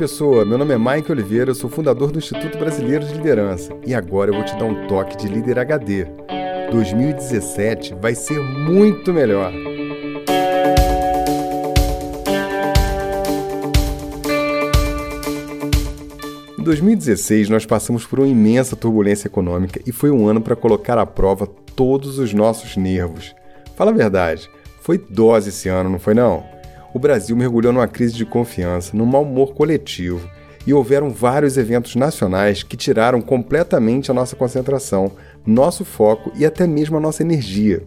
pessoa, meu nome é Mike Oliveira, eu sou fundador do Instituto Brasileiro de Liderança e agora eu vou te dar um toque de líder HD. 2017 vai ser muito melhor. Em 2016, nós passamos por uma imensa turbulência econômica e foi um ano para colocar à prova todos os nossos nervos. Fala a verdade, foi dose esse ano, não foi não? O Brasil mergulhou numa crise de confiança, num mau humor coletivo, e houveram vários eventos nacionais que tiraram completamente a nossa concentração, nosso foco e até mesmo a nossa energia.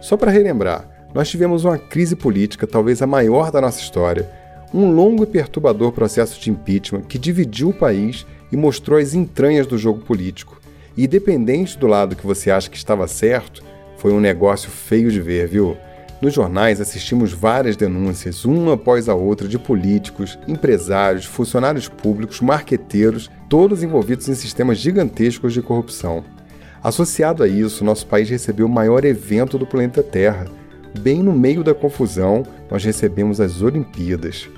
Só para relembrar, nós tivemos uma crise política, talvez a maior da nossa história, um longo e perturbador processo de impeachment que dividiu o país e mostrou as entranhas do jogo político. E independente do lado que você acha que estava certo, foi um negócio feio de ver, viu? Nos jornais assistimos várias denúncias, uma após a outra, de políticos, empresários, funcionários públicos, marqueteiros, todos envolvidos em sistemas gigantescos de corrupção. Associado a isso, nosso país recebeu o maior evento do planeta Terra. Bem no meio da confusão, nós recebemos as Olimpíadas.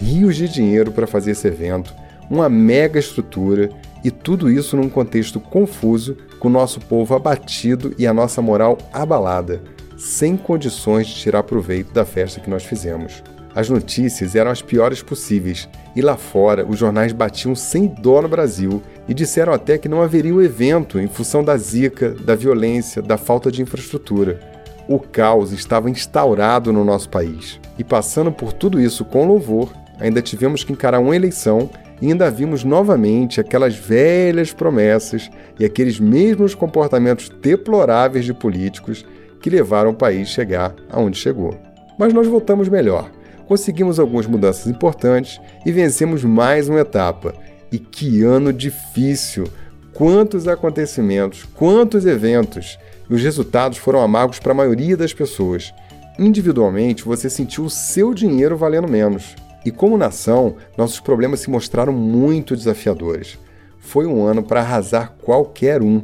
Rios de dinheiro para fazer esse evento, uma mega estrutura e tudo isso num contexto confuso, com o nosso povo abatido e a nossa moral abalada sem condições de tirar proveito da festa que nós fizemos. As notícias eram as piores possíveis, e lá fora os jornais batiam sem dó no Brasil e disseram até que não haveria o evento em função da zica, da violência, da falta de infraestrutura. O caos estava instaurado no nosso país. E passando por tudo isso com louvor, ainda tivemos que encarar uma eleição e ainda vimos novamente aquelas velhas promessas e aqueles mesmos comportamentos deploráveis de políticos que levaram o país a chegar aonde chegou. Mas nós voltamos melhor. Conseguimos algumas mudanças importantes e vencemos mais uma etapa. E que ano difícil! Quantos acontecimentos, quantos eventos! E os resultados foram amargos para a maioria das pessoas. Individualmente, você sentiu o seu dinheiro valendo menos. E como nação, nossos problemas se mostraram muito desafiadores. Foi um ano para arrasar qualquer um.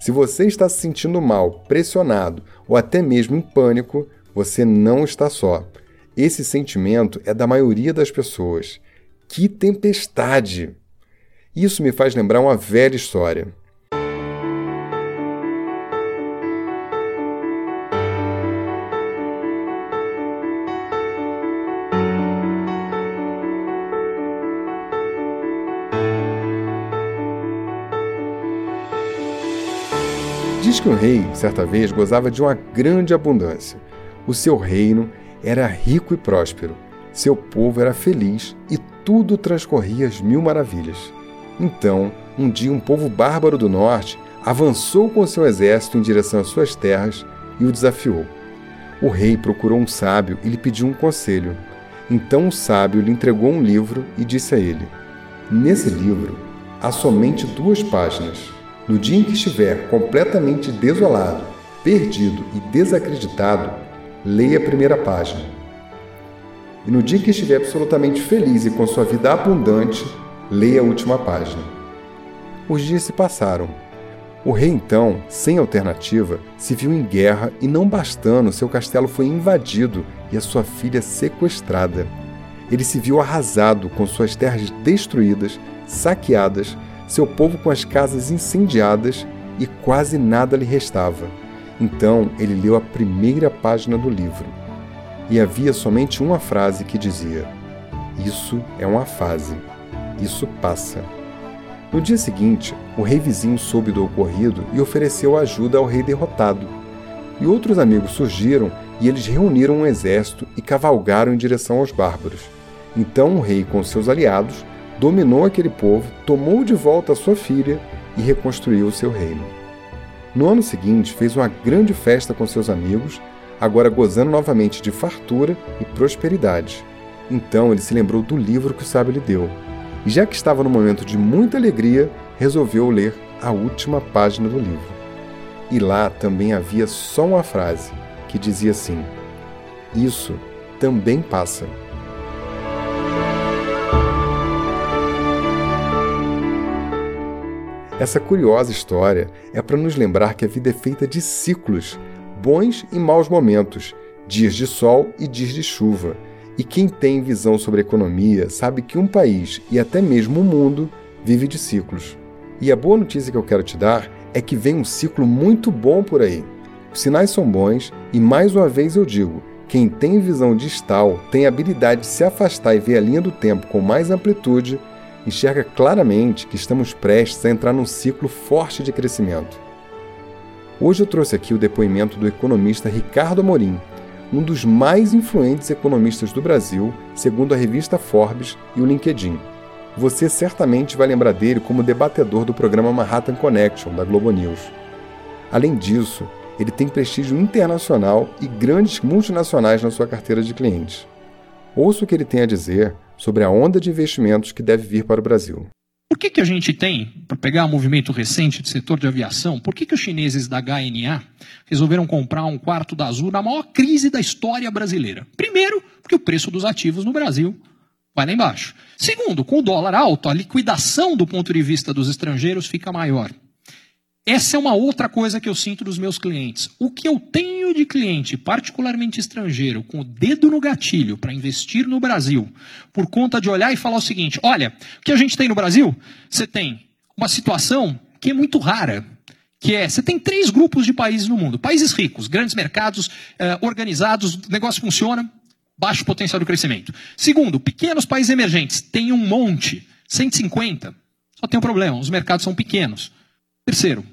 Se você está se sentindo mal, pressionado ou até mesmo em pânico, você não está só. Esse sentimento é da maioria das pessoas. Que tempestade! Isso me faz lembrar uma velha história. Diz que um rei, certa vez, gozava de uma grande abundância. O seu reino era rico e próspero, seu povo era feliz e tudo transcorria às mil maravilhas. Então, um dia, um povo bárbaro do norte avançou com seu exército em direção às suas terras e o desafiou. O rei procurou um sábio e lhe pediu um conselho. Então o sábio lhe entregou um livro e disse a ele: Nesse livro há somente duas páginas no dia em que estiver completamente desolado, perdido e desacreditado, leia a primeira página. E no dia em que estiver absolutamente feliz e com sua vida abundante, leia a última página. Os dias se passaram. O rei, então, sem alternativa, se viu em guerra e, não bastando, seu castelo foi invadido e a sua filha sequestrada. Ele se viu arrasado, com suas terras destruídas, saqueadas seu povo com as casas incendiadas e quase nada lhe restava. Então ele leu a primeira página do livro. E havia somente uma frase que dizia: Isso é uma fase. Isso passa. No dia seguinte, o rei vizinho soube do ocorrido e ofereceu ajuda ao rei derrotado. E outros amigos surgiram e eles reuniram um exército e cavalgaram em direção aos bárbaros. Então o rei, com seus aliados, dominou aquele povo, tomou de volta a sua filha e reconstruiu o seu reino. No ano seguinte, fez uma grande festa com seus amigos, agora gozando novamente de fartura e prosperidade. Então ele se lembrou do livro que o sábio lhe deu, e já que estava no momento de muita alegria, resolveu ler a última página do livro. E lá também havia só uma frase que dizia assim: Isso também passa. Essa curiosa história é para nos lembrar que a vida é feita de ciclos, bons e maus momentos, dias de sol e dias de chuva. E quem tem visão sobre economia sabe que um país e até mesmo o mundo vive de ciclos. E a boa notícia que eu quero te dar é que vem um ciclo muito bom por aí. Os sinais são bons e mais uma vez eu digo, quem tem visão distal tem a habilidade de se afastar e ver a linha do tempo com mais amplitude, enxerga claramente que estamos prestes a entrar num ciclo forte de crescimento. Hoje eu trouxe aqui o depoimento do economista Ricardo Amorim, um dos mais influentes economistas do Brasil, segundo a revista Forbes e o LinkedIn. Você certamente vai lembrar dele como debatedor do programa Manhattan Connection da Globo News. Além disso, ele tem prestígio internacional e grandes multinacionais na sua carteira de clientes. Ouça o que ele tem a dizer sobre a onda de investimentos que deve vir para o Brasil. Por que, que a gente tem, para pegar um movimento recente do setor de aviação, por que, que os chineses da HNA resolveram comprar um quarto da Azul na maior crise da história brasileira? Primeiro, porque o preço dos ativos no Brasil vai lá embaixo. Segundo, com o dólar alto, a liquidação do ponto de vista dos estrangeiros fica maior. Essa é uma outra coisa que eu sinto dos meus clientes. O que eu tenho de cliente, particularmente estrangeiro, com o dedo no gatilho para investir no Brasil, por conta de olhar e falar o seguinte: olha, o que a gente tem no Brasil? Você tem uma situação que é muito rara. Que é, você tem três grupos de países no mundo. Países ricos, grandes mercados, eh, organizados, o negócio funciona, baixo potencial de crescimento. Segundo, pequenos países emergentes, tem um monte, 150. Só tem um problema, os mercados são pequenos. Terceiro,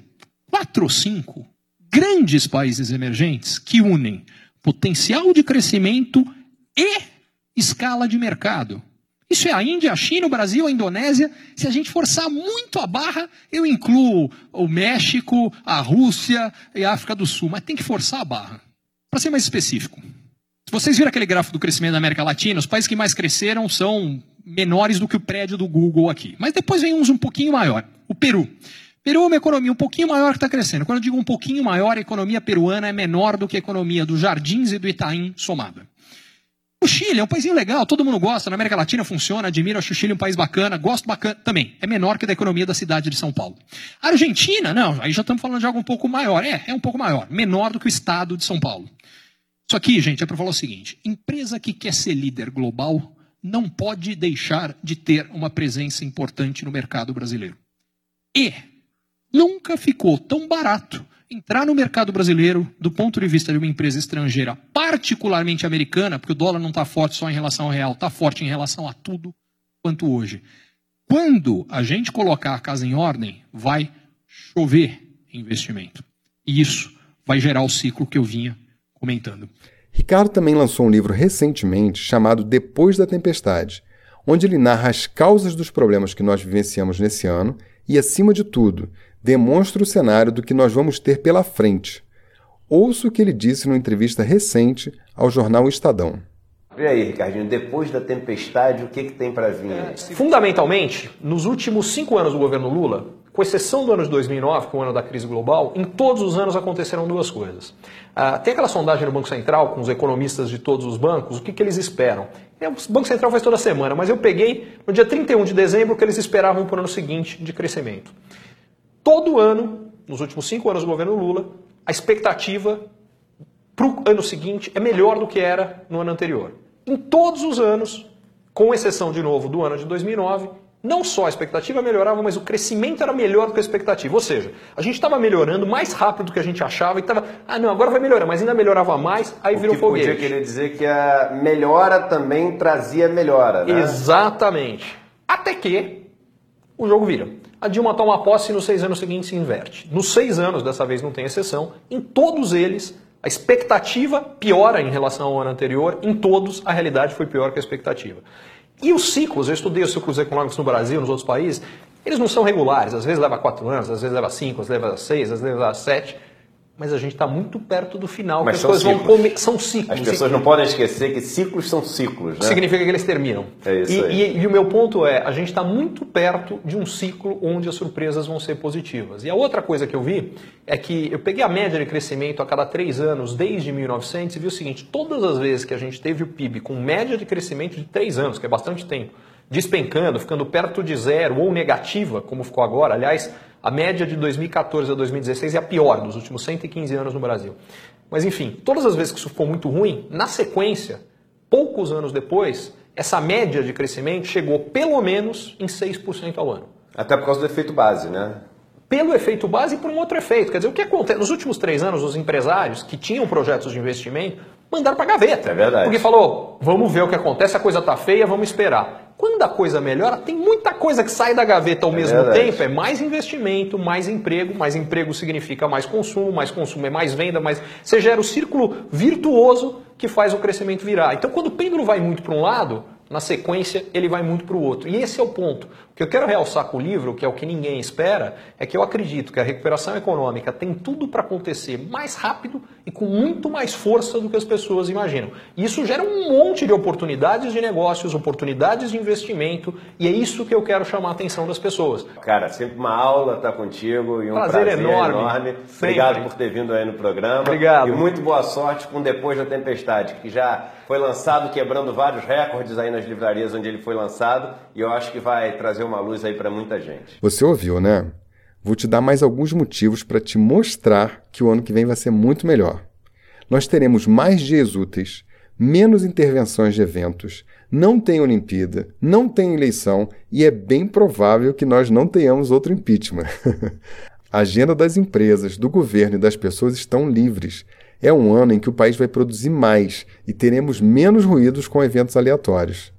quatro ou cinco grandes países emergentes que unem potencial de crescimento e escala de mercado. Isso é a Índia, a China, o Brasil, a Indonésia. Se a gente forçar muito a barra, eu incluo o México, a Rússia e a África do Sul, mas tem que forçar a barra. Para ser mais específico, se vocês viram aquele gráfico do crescimento da América Latina, os países que mais cresceram são menores do que o prédio do Google aqui. Mas depois vem uns um pouquinho maior. O Peru. Peru é uma economia um pouquinho maior que está crescendo. Quando eu digo um pouquinho maior, a economia peruana é menor do que a economia dos Jardins e do Itaim somada. O Chile é um país legal, todo mundo gosta, na América Latina funciona, admiro, acho o Chile um país bacana, gosto bacana também. É menor que da economia da cidade de São Paulo. A Argentina, não, aí já estamos falando de algo um pouco maior. É, é um pouco maior, menor do que o estado de São Paulo. Isso aqui, gente, é para falar o seguinte: empresa que quer ser líder global não pode deixar de ter uma presença importante no mercado brasileiro. E Nunca ficou tão barato entrar no mercado brasileiro do ponto de vista de uma empresa estrangeira, particularmente americana, porque o dólar não está forte só em relação ao real, está forte em relação a tudo quanto hoje. Quando a gente colocar a casa em ordem, vai chover investimento. E isso vai gerar o ciclo que eu vinha comentando. Ricardo também lançou um livro recentemente chamado Depois da Tempestade, onde ele narra as causas dos problemas que nós vivenciamos nesse ano e, acima de tudo, demonstra o cenário do que nós vamos ter pela frente. Ouça o que ele disse numa entrevista recente ao jornal Estadão. E aí, Ricardinho, depois da tempestade, o que, que tem para vir? Fundamentalmente, nos últimos cinco anos do governo Lula, com exceção do ano de 2009, que é o ano da crise global, em todos os anos aconteceram duas coisas. Ah, tem aquela sondagem no Banco Central com os economistas de todos os bancos, o que, que eles esperam? É, o Banco Central faz toda semana, mas eu peguei no dia 31 de dezembro o que eles esperavam para o ano seguinte de crescimento. Todo ano, nos últimos cinco anos do governo Lula, a expectativa para o ano seguinte é melhor do que era no ano anterior. Em todos os anos, com exceção de novo do ano de 2009, não só a expectativa melhorava, mas o crescimento era melhor do que a expectativa. Ou seja, a gente estava melhorando mais rápido do que a gente achava e estava, ah não, agora vai melhorar, mas ainda melhorava mais, aí o virou que foguete. podia querer dizer que a melhora também trazia melhora, né? Exatamente. Até que o jogo vira. A Dilma toma posse e nos seis anos seguintes se inverte. Nos seis anos, dessa vez não tem exceção, em todos eles a expectativa piora em relação ao ano anterior, em todos a realidade foi pior que a expectativa. E os ciclos, eu estudei os ciclos econômicos no Brasil, nos outros países, eles não são regulares, às vezes leva quatro anos, às vezes leva cinco, às vezes leva seis, às vezes leva sete mas a gente está muito perto do final. Mas são, ciclos. Come... são ciclos. As pessoas não podem esquecer que ciclos são ciclos. Né? Significa que eles terminam. É isso e, aí. E, e, o meu ponto é, a gente está muito perto de um ciclo onde as surpresas vão ser positivas. E a outra coisa que eu vi é que eu peguei a média de crescimento a cada três anos desde 1900 e vi o seguinte, todas as vezes que a gente teve o PIB com média de crescimento de três anos, que é bastante tempo, despencando, ficando perto de zero ou negativa, como ficou agora, aliás, a média de 2014 a 2016 é a pior dos últimos 115 anos no Brasil. Mas enfim, todas as vezes que isso for muito ruim, na sequência, Poucos anos depois, essa média de crescimento chegou pelo menos em 6% ao ano. Até por causa do efeito base, né? Pelo efeito base e por um outro efeito. Quer dizer, o que acontece? Nos últimos três anos, os empresários que tinham projetos de investimento mandaram para gaveta. É verdade. Porque falou, vamos ver o que acontece, a coisa tá feia, vamos esperar. Quando a coisa melhora, tem muita coisa que sai da gaveta ao é mesmo verdade. tempo. É mais investimento, mais emprego. Mais emprego significa mais consumo, mais consumo é mais venda, mais. Você gera o círculo virtuoso que faz o crescimento virar. Então, quando o pêndulo vai muito para um lado, na sequência ele vai muito para o outro. E esse é o ponto. O que eu quero realçar com o livro, que é o que ninguém espera, é que eu acredito que a recuperação econômica tem tudo para acontecer mais rápido e com muito mais força do que as pessoas imaginam. E isso gera um monte de oportunidades de negócios, oportunidades de investimento, e é isso que eu quero chamar a atenção das pessoas. Cara, sempre uma aula estar tá contigo e um prazer, prazer enorme. enorme. Obrigado por ter vindo aí no programa. Obrigado. E muito boa sorte com Depois da Tempestade, que já foi lançado quebrando vários recordes aí nas livrarias onde ele foi lançado, e eu acho que vai trazer uma luz aí para muita gente. Você ouviu, né? Vou te dar mais alguns motivos para te mostrar que o ano que vem vai ser muito melhor. Nós teremos mais dias úteis, menos intervenções de eventos, não tem Olimpíada, não tem eleição e é bem provável que nós não tenhamos outro impeachment. A agenda das empresas, do governo e das pessoas estão livres. É um ano em que o país vai produzir mais e teremos menos ruídos com eventos aleatórios.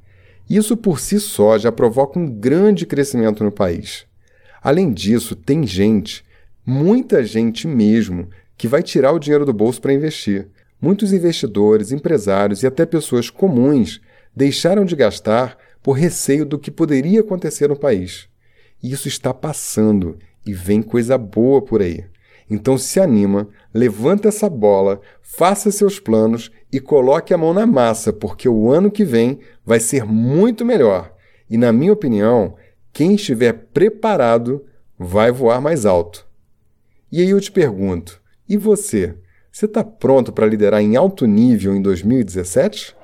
Isso por si só já provoca um grande crescimento no país. Além disso, tem gente, muita gente mesmo, que vai tirar o dinheiro do bolso para investir. Muitos investidores, empresários e até pessoas comuns deixaram de gastar por receio do que poderia acontecer no país. Isso está passando e vem coisa boa por aí. Então se anima, levanta essa bola, faça seus planos e coloque a mão na massa, porque o ano que vem vai ser muito melhor. E na minha opinião, quem estiver preparado vai voar mais alto. E aí eu te pergunto: e você? Você está pronto para liderar em alto nível em 2017?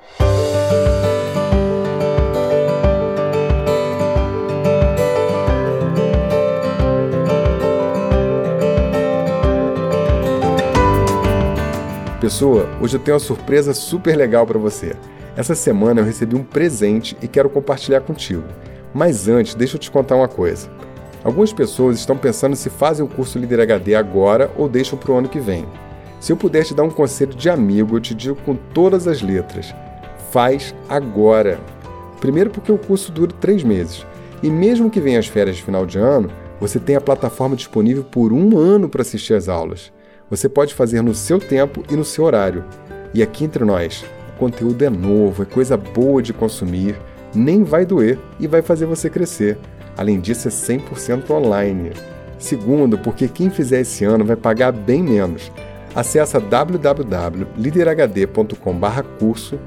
Pessoa, hoje eu tenho uma surpresa super legal para você. Essa semana eu recebi um presente e quero compartilhar contigo. Mas antes, deixa eu te contar uma coisa. Algumas pessoas estão pensando se fazem o curso Líder HD agora ou deixam para o ano que vem. Se eu puder te dar um conselho de amigo, eu te digo com todas as letras: faz agora. Primeiro, porque o curso dura três meses. E mesmo que venha as férias de final de ano, você tem a plataforma disponível por um ano para assistir às aulas. Você pode fazer no seu tempo e no seu horário. E aqui entre nós, o conteúdo é novo, é coisa boa de consumir, nem vai doer e vai fazer você crescer. Além disso, é 100% online. Segundo, porque quem fizer esse ano vai pagar bem menos. Acesse www.liderhd.com/curso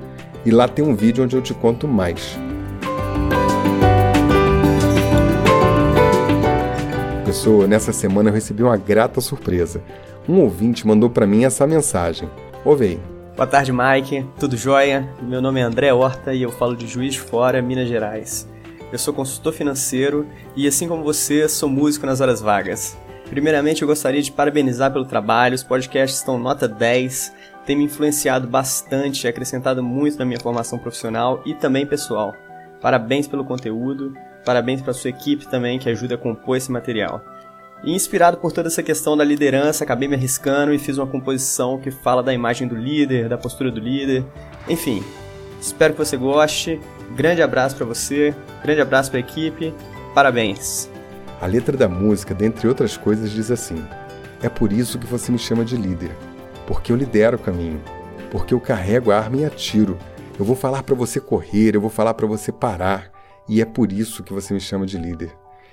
e lá tem um vídeo onde eu te conto mais. Pessoa, nessa semana eu recebi uma grata surpresa um ouvinte mandou para mim essa mensagem. Ouve aí. Boa tarde, Mike. Tudo jóia? Meu nome é André Horta e eu falo de Juiz de Fora, Minas Gerais. Eu sou consultor financeiro e, assim como você, sou músico nas horas vagas. Primeiramente, eu gostaria de parabenizar pelo trabalho. Os podcasts estão nota 10, tem me influenciado bastante acrescentado muito na minha formação profissional e também pessoal. Parabéns pelo conteúdo, parabéns para sua equipe também que ajuda a compor esse material. E inspirado por toda essa questão da liderança, acabei me arriscando e fiz uma composição que fala da imagem do líder, da postura do líder. Enfim, espero que você goste. Grande abraço para você, grande abraço para a equipe. Parabéns. A letra da música, dentre outras coisas, diz assim: É por isso que você me chama de líder, porque eu lidero o caminho, porque eu carrego a arma e atiro. Eu vou falar para você correr, eu vou falar para você parar, e é por isso que você me chama de líder.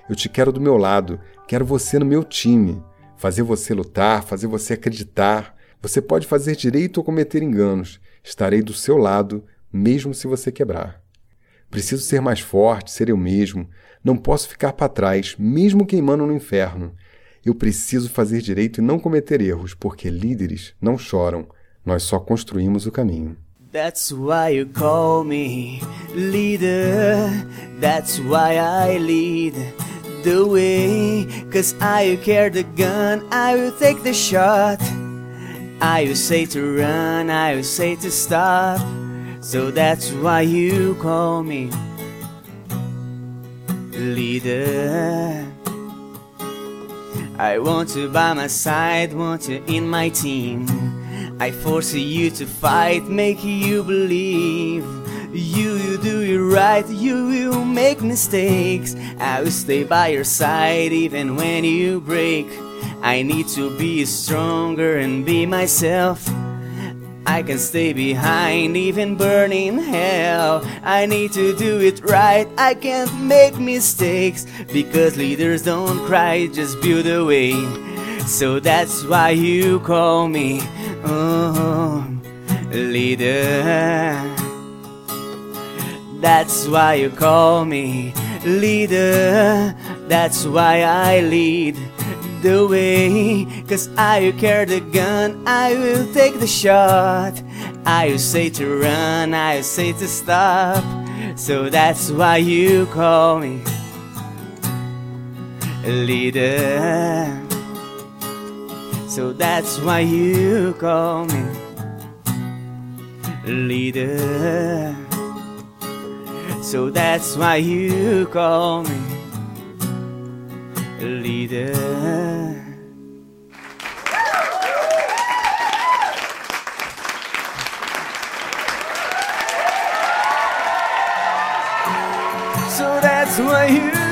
Eu te quero do meu lado, quero você no meu time. Fazer você lutar, fazer você acreditar. Você pode fazer direito ou cometer enganos. Estarei do seu lado, mesmo se você quebrar. Preciso ser mais forte, ser eu mesmo. Não posso ficar para trás, mesmo queimando no inferno. Eu preciso fazer direito e não cometer erros, porque líderes não choram. Nós só construímos o caminho. That's why you call me leader. That's why I lead. The way. Cause I carry the gun, I will take the shot. I will say to run, I will say to stop. So that's why you call me leader. I want you by my side, want you in my team. I force you to fight, make you believe. You, you do it right, you will make mistakes. I will stay by your side even when you break. I need to be stronger and be myself. I can stay behind even burning hell. I need to do it right. I can't make mistakes because leaders don't cry, just build a way. So that's why you call me oh, leader. That's why you call me leader. That's why I lead the way. Cause I carry the gun, I will take the shot. I will say to run, I will say to stop. So that's why you call me leader. So that's why you call me leader. So that's why you call me leader. So that's why you